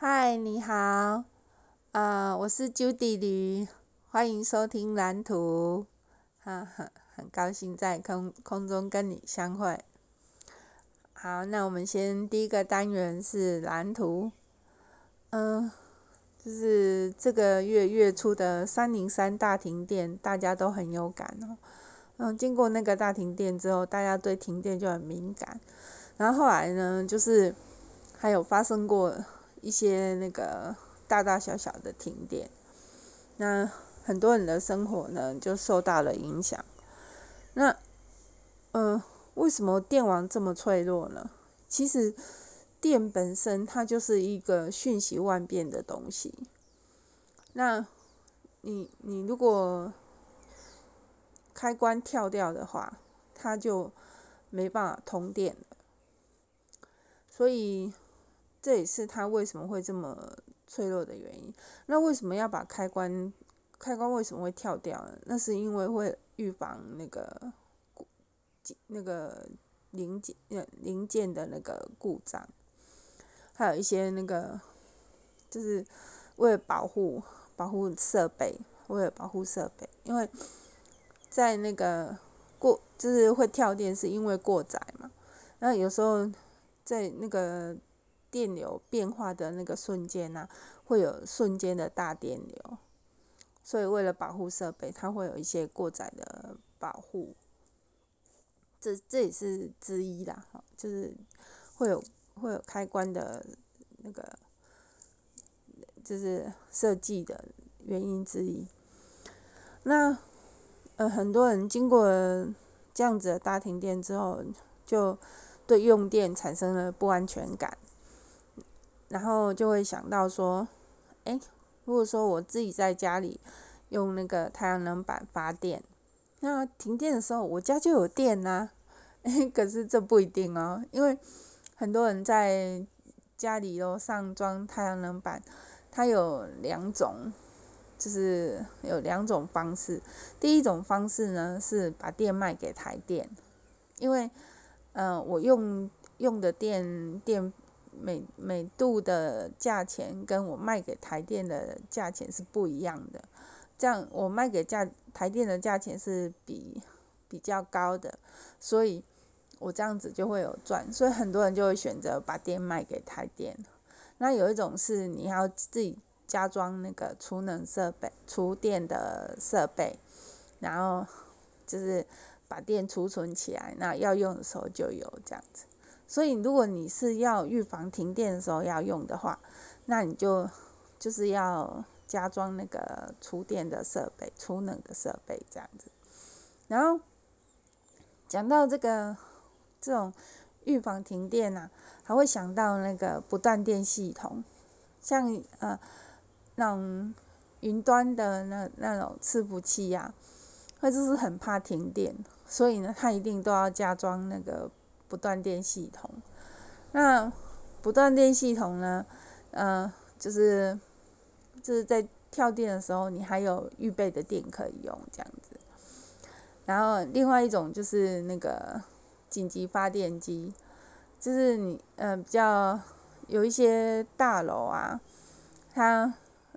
嗨，你好，呃，我是 Judy 吕，欢迎收听蓝图，哈哈，很高兴在空空中跟你相会。好，那我们先第一个单元是蓝图，嗯、就是这个月月初的三零三大停电，大家都很有感哦。嗯、经过那个大停电之后，大家对停电就很敏感。然后后来呢，就是还有发生过一些那个大大小小的停电，那很多人的生活呢就受到了影响。那，呃。为什么电网这么脆弱呢？其实，电本身它就是一个瞬息万变的东西。那你你如果开关跳掉的话，它就没办法通电了。所以这也是它为什么会这么脆弱的原因。那为什么要把开关开关为什么会跳掉呢？那是因为会预防那个。那个零件、零件的那个故障，还有一些那个，就是为了保护保护设备，为了保护设备，因为在那个过就是会跳电，是因为过载嘛。那有时候在那个电流变化的那个瞬间呢、会有瞬间的大电流，所以为了保护设备，它会有一些过载的保护。这这也是之一啦，就是会有会有开关的那个，就是设计的原因之一。那呃，很多人经过这样子的大停电之后，就对用电产生了不安全感，然后就会想到说，哎，如果说我自己在家里用那个太阳能板发电。那停电的时候，我家就有电呐。可是这不一定哦，因为很多人在家里都上装太阳能板，它有两种，就是有两种方式。第一种方式呢，是把电卖给台电，因为，呃，我用用的电电每每度的价钱跟我卖给台电的价钱是不一样的。这样我卖给价台电的价钱是比比较高的，所以我这样子就会有赚，所以很多人就会选择把电卖给台电。那有一种是你要自己加装那个储能设备、储电的设备，然后就是把电储存起来，那要用的时候就有这样子。所以如果你是要预防停电的时候要用的话，那你就就是要。加装那个储电的设备、储能的设备这样子，然后讲到这个这种预防停电啊，还会想到那个不断电系统，像呃那种云端的那那种伺服器呀，它就是很怕停电，所以呢，它一定都要加装那个不断电系统。那不断电系统呢，呃，就是。就是在跳电的时候，你还有预备的电可以用这样子。然后另外一种就是那个紧急发电机，就是你呃比较有一些大楼啊，它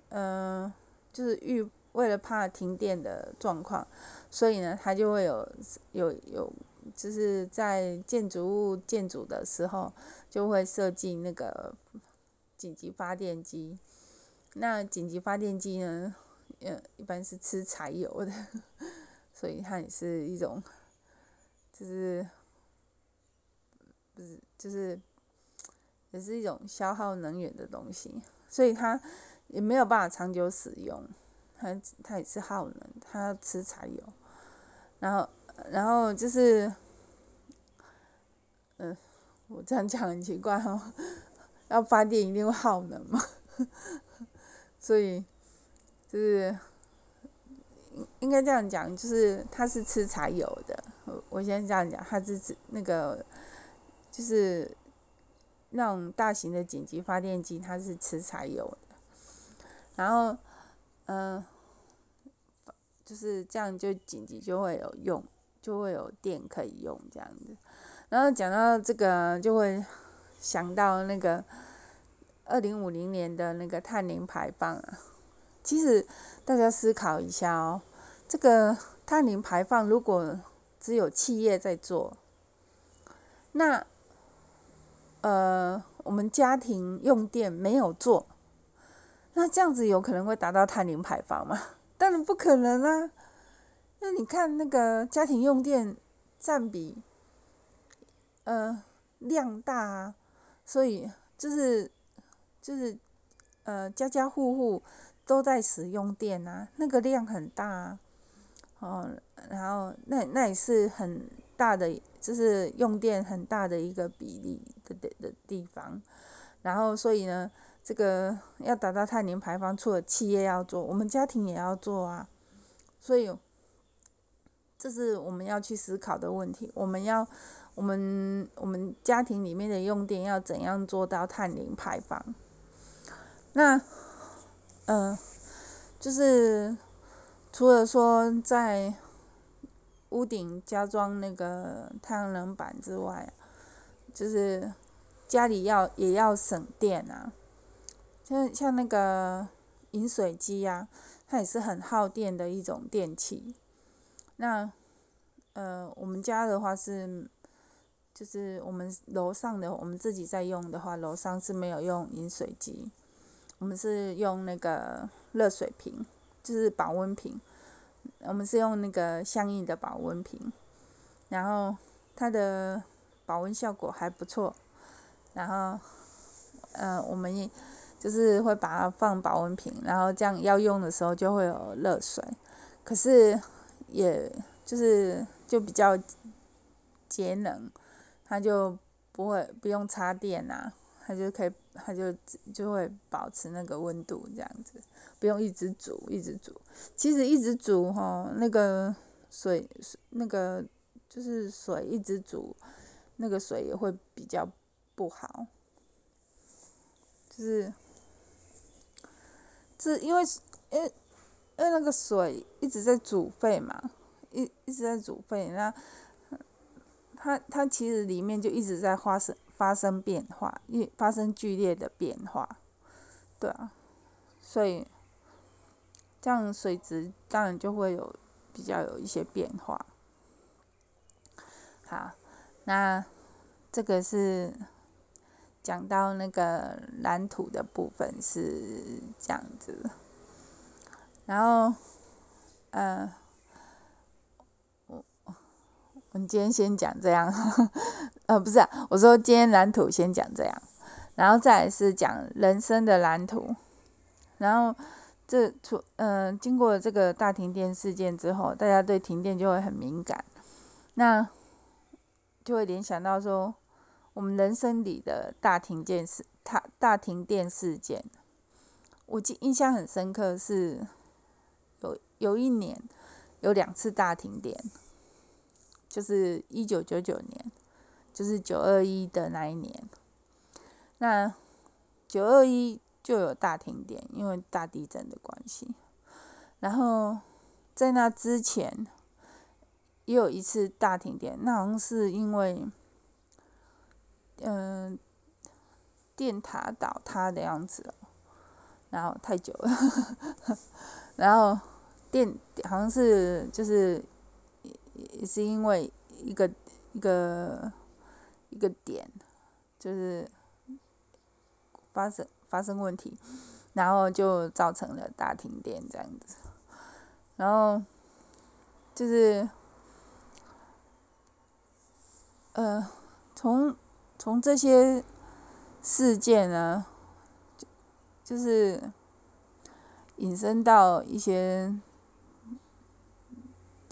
呃就是预为了怕停电的状况，所以呢它就会有有有就是在建筑物建筑的时候就会设计那个紧急发电机。那紧急发电机呢，呃，一般是吃柴油的，所以它也是一种，就是，不是，就是，也是一种消耗能源的东西，所以它也没有办法长久使用，它它也是耗能，它吃柴油，然后然后就是，嗯、我这样讲很奇怪哦，要发电一定会耗能嘛？所以，就是应应该这样讲，就是它是吃柴油的。我我先这样讲，它是指那个，就是那种大型的紧急发电机，它是吃柴油的。然后，嗯、就是这样，就紧急就会有用，就会有电可以用这样子。然后讲到这个，就会想到那个。二零五零年的那个碳零排放啊。其实大家思考一下哦，这个碳零排放如果只有企业在做，那呃我们家庭用电没有做，那这样子有可能会达到碳零排放吗？当然不可能啊！那你看那个家庭用电占比，呃量大啊，所以就是就是呃家家户户。都在使用电啊，那个量很大啊，哦，然后那那也是很大的，就是用电很大的一个比例的的的地方，然后所以呢，这个要达到碳零排放，除了企业要做，我们家庭也要做啊，所以这是我们要去思考的问题，我们要我们我们家庭里面的用电要怎样做到碳零排放？那。嗯、就是除了说在屋顶加装那个太阳能板之外，就是家里要也要省电啊。像像那个饮水机啊，它也是很耗电的一种电器。那呃，我们家的话是，就是我们楼上的我们自己在用的话，楼上是没有用饮水机。我们是用那个热水瓶，就是保温瓶。我们是用那个相应的保温瓶，然后它的保温效果还不错。然后，呃，我们也就是会把它放保温瓶，然后这样要用的时候就会有热水。可是，也就是就比较节能，它就不会不用插电啊。它就可以，它就就会保持那个温度这样子，不用一直煮，一直煮。其实一直煮哈，那个水，那个就是水一直煮，那个水也会比较不好。就是，是因为，因为因为那个水一直在煮沸嘛，一一直在煮沸，那它它其实里面就一直在发生。发生变化，一发生剧烈的变化，对啊，所以这样水质当然就会有比较有一些变化。好，那这个是讲到那个蓝图的部分是这样子，然后，呃。我我们今天先讲这样，呃，不是啊，我说今天蓝图先讲这样，然后再是讲人生的蓝图，然后这出，嗯、经过这个大停电事件之后，大家对停电就会很敏感，那就会联想到说，我们人生里的大停电事，大大停电事件，我记印象很深刻是有一年有两次大停电。就是一九九九年，就是九二一的那一年。那九二一就有大停电，因为大地震的关系。然后在那之前也有一次大停电，那好像是因为嗯、电塔倒塌的样子了。然后太久了，然后电好像是就是。也是因为一个一个一个点，就是发生发生问题，然后就造成了大停电这样子，然后就是呃，从从这些事件呢，就就是引申到一些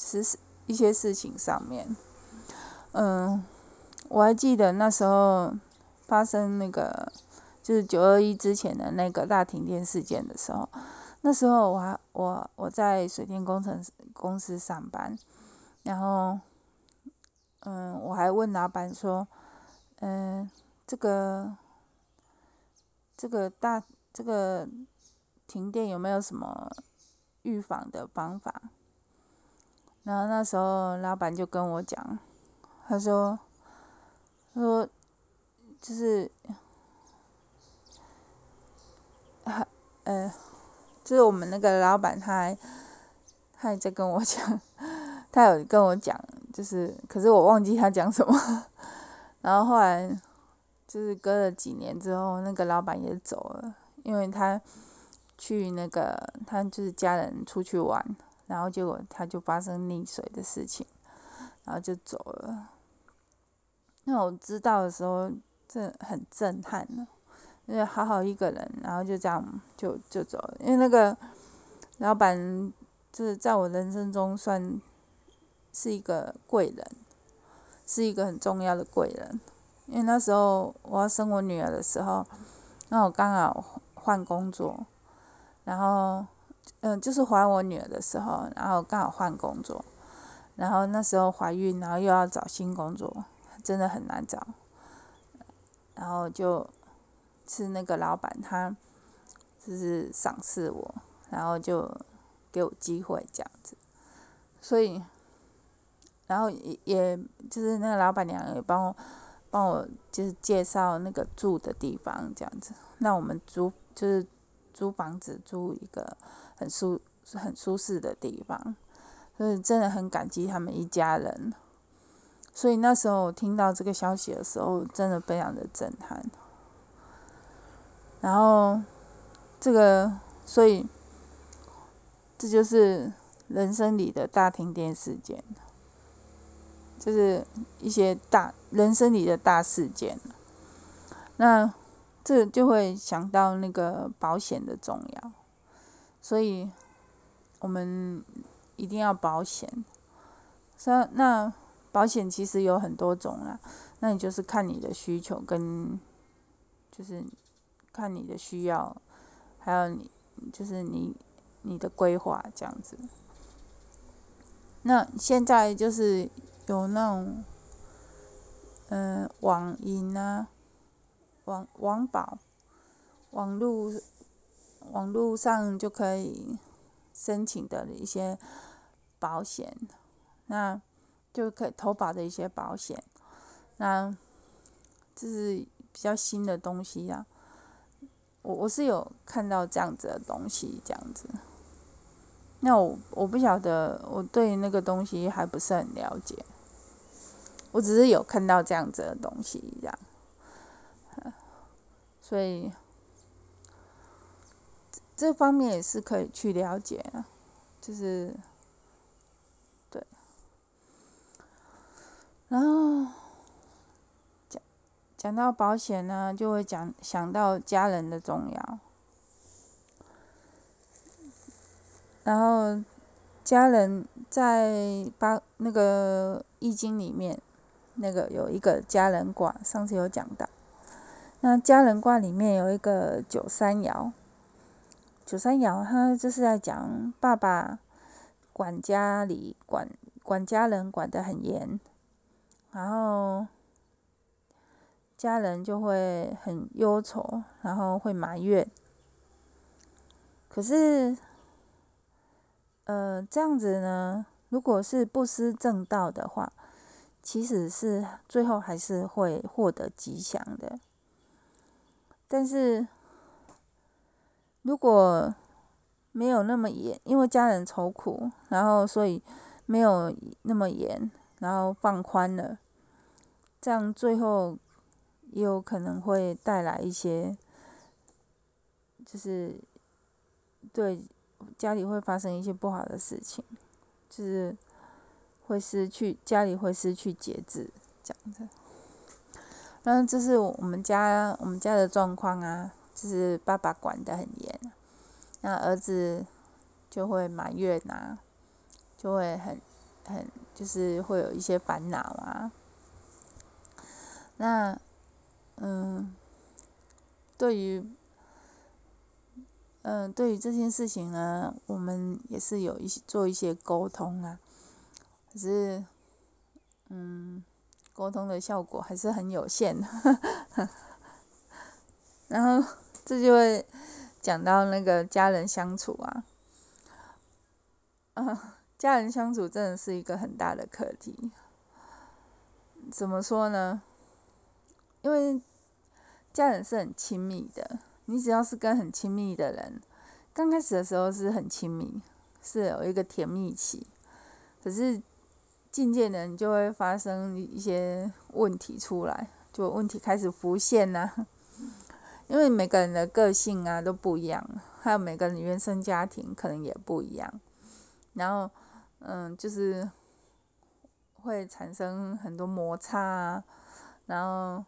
实施。一些事情上面，嗯，我还记得那时候发生那个就是九二一之前的那个大停电事件的时候，那时候我还我我在水电工程公司上班，然后嗯，我还问老板说，嗯，这个这个大这个停电有没有什么预防的方法？然后那时候老板就跟我讲，他说，他说，就是还呃，就是我们那个老板，他还他还在跟我讲，他有跟我讲，就是可是我忘记他讲什么。然后后来就是隔了几年之后，那个老板也走了，因为他去那个他就是家人出去玩，然后结果他就发生溺水的事情，然后就走了。那我知道的时候，这很震撼呢。因为好好一个人，然后就这样就就走了。因为那个老板，就是在我人生中算是一个贵人，是一个很重要的贵人。因为那时候我要生我女儿的时候，那我刚好换工作，然后嗯，就是怀我女儿的时候，然后刚好换工作，然后那时候怀孕，然后又要找新工作，真的很难找，然后就。是那个老板，他就是赏识我，然后就给我机会这样子，所以，然后也也就是那个老板娘也帮我帮我就是介绍那个住的地方这样子，那我们租就是租房子租一个很舒很舒适的地方，所以真的很感激他们一家人，所以那时候听到这个消息的时候，真的非常的震撼。然后，这个，所以，这就是人生里的大停电事件，就是一些大人生里的大事件。那这就会想到那个保险的重要，所以我们一定要保险。那那保险其实有很多种啦，那你就是看你的需求跟，就是。看你的需要，还有你就是你你的规划这样子。那现在就是有那种，嗯、网银啊，网网保，网络网络上就可以申请的一些保险，那就可以投保的一些保险，那这是比较新的东西呀、啊。我我是有看到这样子的东西，这样子。那我我不晓得，我对那个东西还不是很了解。我只是有看到这样子的东西，这样。所以这方面也是可以去了解，就是对。然后。讲到保险呢，就会讲想到家人的重要。然后家人在八那个易经里面，那个有一个家人卦，上次有讲到。那家人卦里面有一个九三爻，九三爻他就是在讲爸爸管家里管管家人管得很严，然后。家人就会很忧愁，然后会埋怨。可是，呃，这样子呢，如果是不失正道的话，其实是最后还是会获得吉祥的。但是，如果没有那么严，因为家人愁苦，然后所以没有那么严，然后放宽了，这样最后。也有可能会带来一些，就是对家里会发生一些不好的事情，就是会失去家里会失去节制这样子。那这是我们家我们家的状况啊，就是爸爸管得很严，那儿子就会埋怨啊，就会很很就是会有一些烦恼啊，那。嗯，对于，嗯，对于这件事情呢，我们也是有一些做一些沟通啊，可是，嗯，沟通的效果还是很有限。然后这就会讲到那个家人相处啊，嗯，家人相处真的是一个很大的课题。怎么说呢？因为家人是很亲密的，你只要是跟很亲密的人，刚开始的时候是很亲密，是有一个甜蜜期，可是渐渐的你就会发生一些问题出来，就问题开始浮现呐、啊。因为每个人的个性啊都不一样，还有每个人原生家庭可能也不一样，然后嗯，就是会产生很多摩擦啊，然后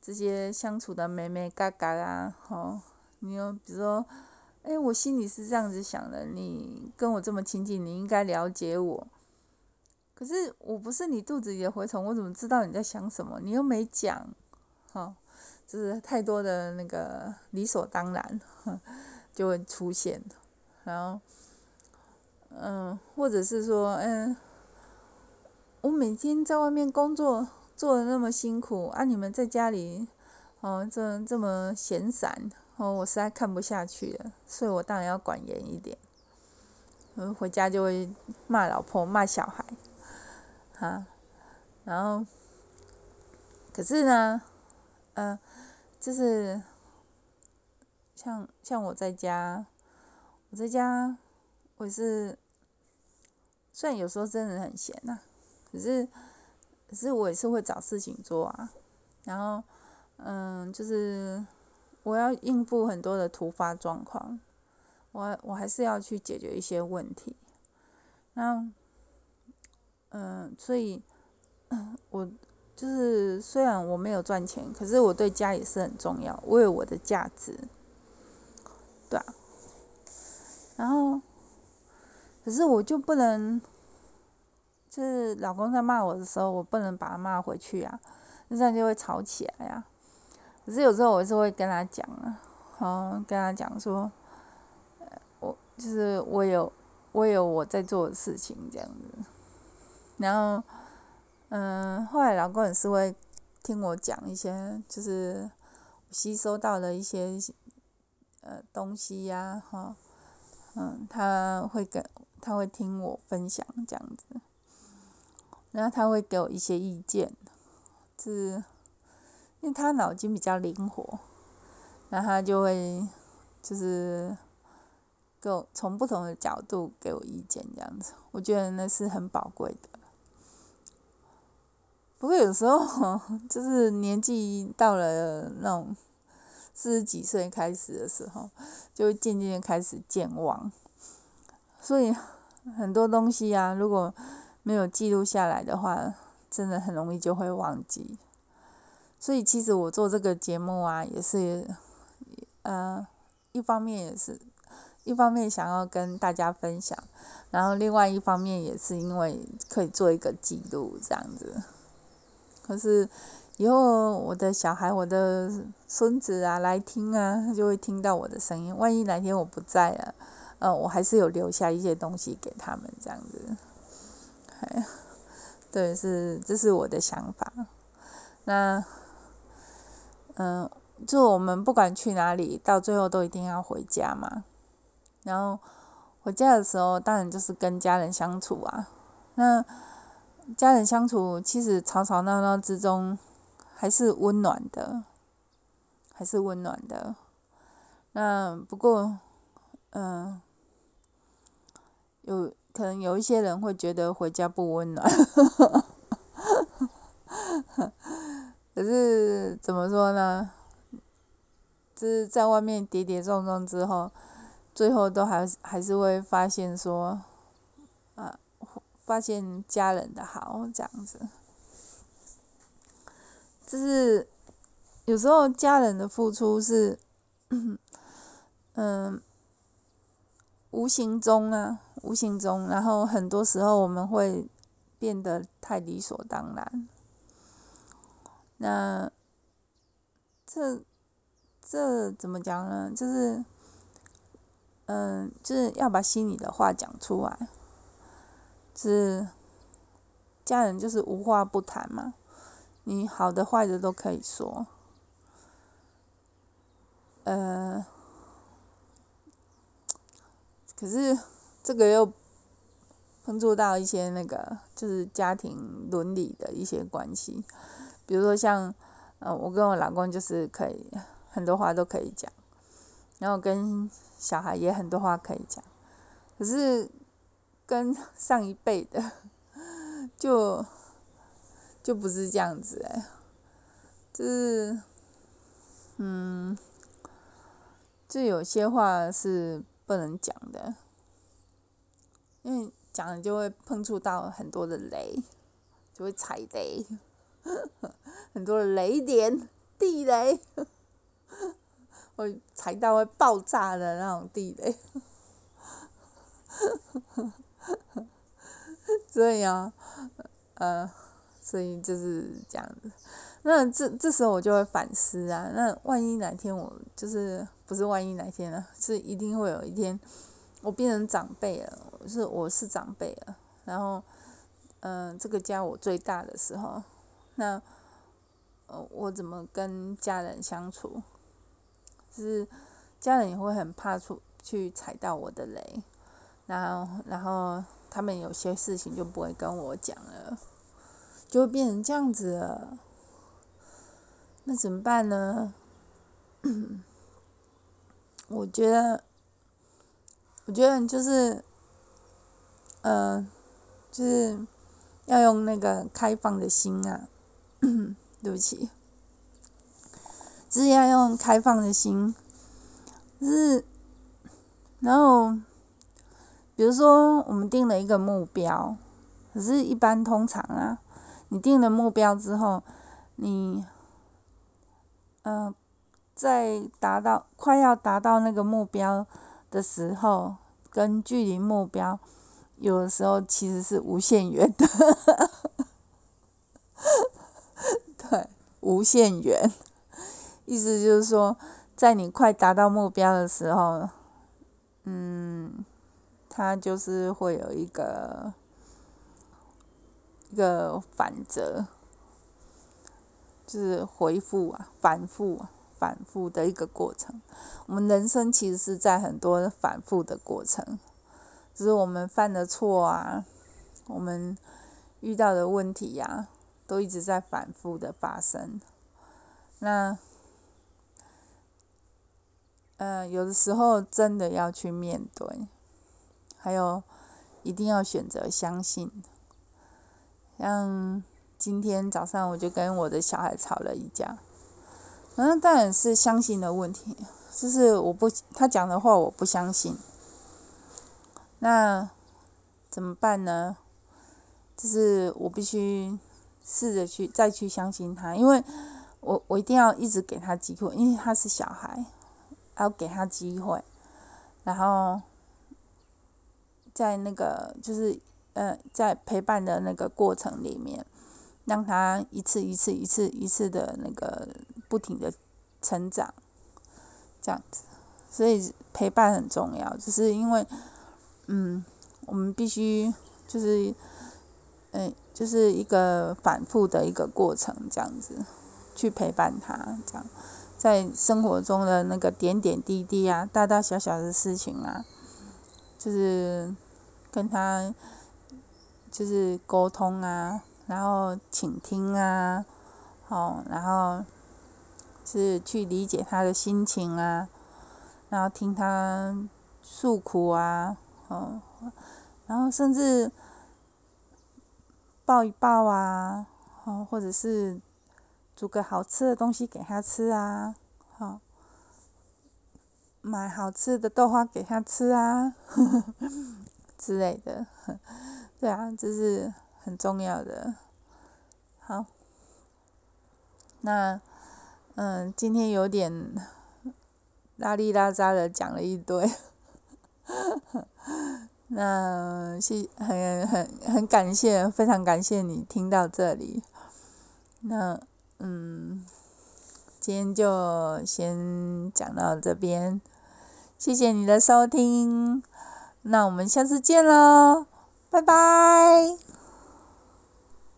这些相处的美美嘎嘎啊，哦，你有比如说，哎，我心里是这样子想的，你跟我这么亲近，你应该了解我，可是我不是你肚子里的蛔虫，我怎么知道你在想什么？你又没讲，哦。就是太多的那个理所当然，就会出现，然后，嗯，或者是说，嗯，我每天在外面工作做的那么辛苦，啊，你们在家里，哦，这这么闲散，哦，我实在看不下去了，所以我当然要管严一点，嗯，回家就会骂老婆骂小孩，哈，然后，可是呢，嗯。就是像像我在家，我在家，我是虽然有时候真的很闲呐、啊，可是可是我也是会找事情做啊。然后嗯，就是我要应付很多的突发状况，我我还是要去解决一些问题。那嗯，所以嗯 我。就是虽然我没有赚钱，可是我对家也是很重要，我有我的价值，对啊。然后，可是我就不能，就是老公在骂我的时候，我不能把他骂回去啊，那这样就会吵起来呀。可是有时候我是会跟他讲啊，嗯，跟他讲说，我就是我有我有我在做的事情这样子，然后。嗯，后来老公也是会听我讲一些，就是吸收到的一些呃东西呀，哈，嗯，他会跟他会听我分享这样子，然后他会给我一些意见，就是因为他脑筋比较灵活，然后他就会就是给我从不同的角度给我意见这样子，我觉得那是很宝贵的。不过有时候，就是年纪到了那种四十几岁开始的时候，就会渐渐开始健忘。所以很多东西啊，如果没有记录下来的话，真的很容易就会忘记。所以其实我做这个节目啊，也是，呃，一方面也是，一方面想要跟大家分享，然后另外一方面也是因为可以做一个记录，这样子。可是以后我的小孩、我的孙子啊来听啊，他就会听到我的声音。万一哪天我不在了，呃，我还是有留下一些东西给他们这样子。哎，对，是这是我的想法。那，嗯，就我们不管去哪里，到最后都一定要回家嘛。然后回家的时候，当然就是跟家人相处啊。那。家人相处，其实吵吵闹闹之中，还是温暖的，还是温暖的。那不过，嗯、有可能有一些人会觉得回家不温暖，可是怎么说呢？就是在外面跌跌撞撞之后，最后都还还是会发现说，啊。发现家人的好，这样子，就是有时候家人的付出是，嗯，无形中啊，无形中，然后很多时候我们会变得太理所当然。那这这怎么讲呢？就是，嗯，就是要把心里的话讲出来。是家人，就是无话不谈嘛，你好的坏的都可以说。呃，可是这个又碰触到一些那个，就是家庭伦理的一些关系，比如说像，呃，我跟我老公就是可以很多话都可以讲，然后跟小孩也很多话可以讲，可是跟上一辈的就就不是这样子哎，就是嗯，就有些话是不能讲的，因为讲了就会碰触到很多的雷，就会踩雷，很多的雷点、地雷。会踩到会爆炸的那种地雷，所以啊，呃，所以就是这样子。那这这时候我就会反思啊，那万一哪天我就是不是万一哪天呢？是一定会有一天我变成长辈了，是我是长辈了，然后嗯、这个家我最大的时候，那呃，我怎么跟家人相处？就是家人也会很怕出去踩到我的雷，然后然后他们有些事情就不会跟我讲了，就会变成这样子了。那怎么办呢？我觉得，我觉得就是，嗯、呃，就是要用那个开放的心啊，对不起。是要用开放的心，就是，然后，比如说我们定了一个目标，可是，一般通常啊，你定了目标之后，你，嗯、呃，在达到快要达到那个目标的时候，跟距离目标，有的时候其实是无限远的，对，无限远。意思就是说，在你快达到目标的时候，嗯，它就是会有一个一个反折，就是回复啊，反复，反复的一个过程。我们人生其实是在很多反复的过程，只是我们犯的错啊，我们遇到的问题呀、都一直在反复的发生。那嗯，有的时候真的要去面对，还有一定要选择相信。像今天早上我就跟我的小孩吵了一架，那当然是相信的问题，就是我不他讲的话我不相信，那怎么办呢？就是我必须试着去再去相信他，因为我我一定要一直给他机会，因为他是小孩。要给他机会，然后在那个就是呃，在陪伴的那个过程里面，让他一次一次一次一次的那个不停的成长，这样子。所以陪伴很重要，就是因为嗯，我们必须就是嗯，就是一个反复的一个过程，这样子去陪伴他，这样。在生活中的那个点点滴滴啊，大大小小的事情啊，就是跟他就是沟通啊，然后倾听啊，哦，然后是去理解他的心情啊，然后听他诉苦啊，哦，然后甚至抱一抱啊，哦，或者是。煮个好吃的东西给他吃啊，好，买好吃的豆花给他吃啊，之类的，对啊，这是很重要的。好，那嗯，今天有点拉里拉杂的讲了一堆，那谢很很很感谢，非常感谢你听到这里，那。嗯，今天就先讲到这边，谢谢你的收听，那我们下次见喽，拜拜。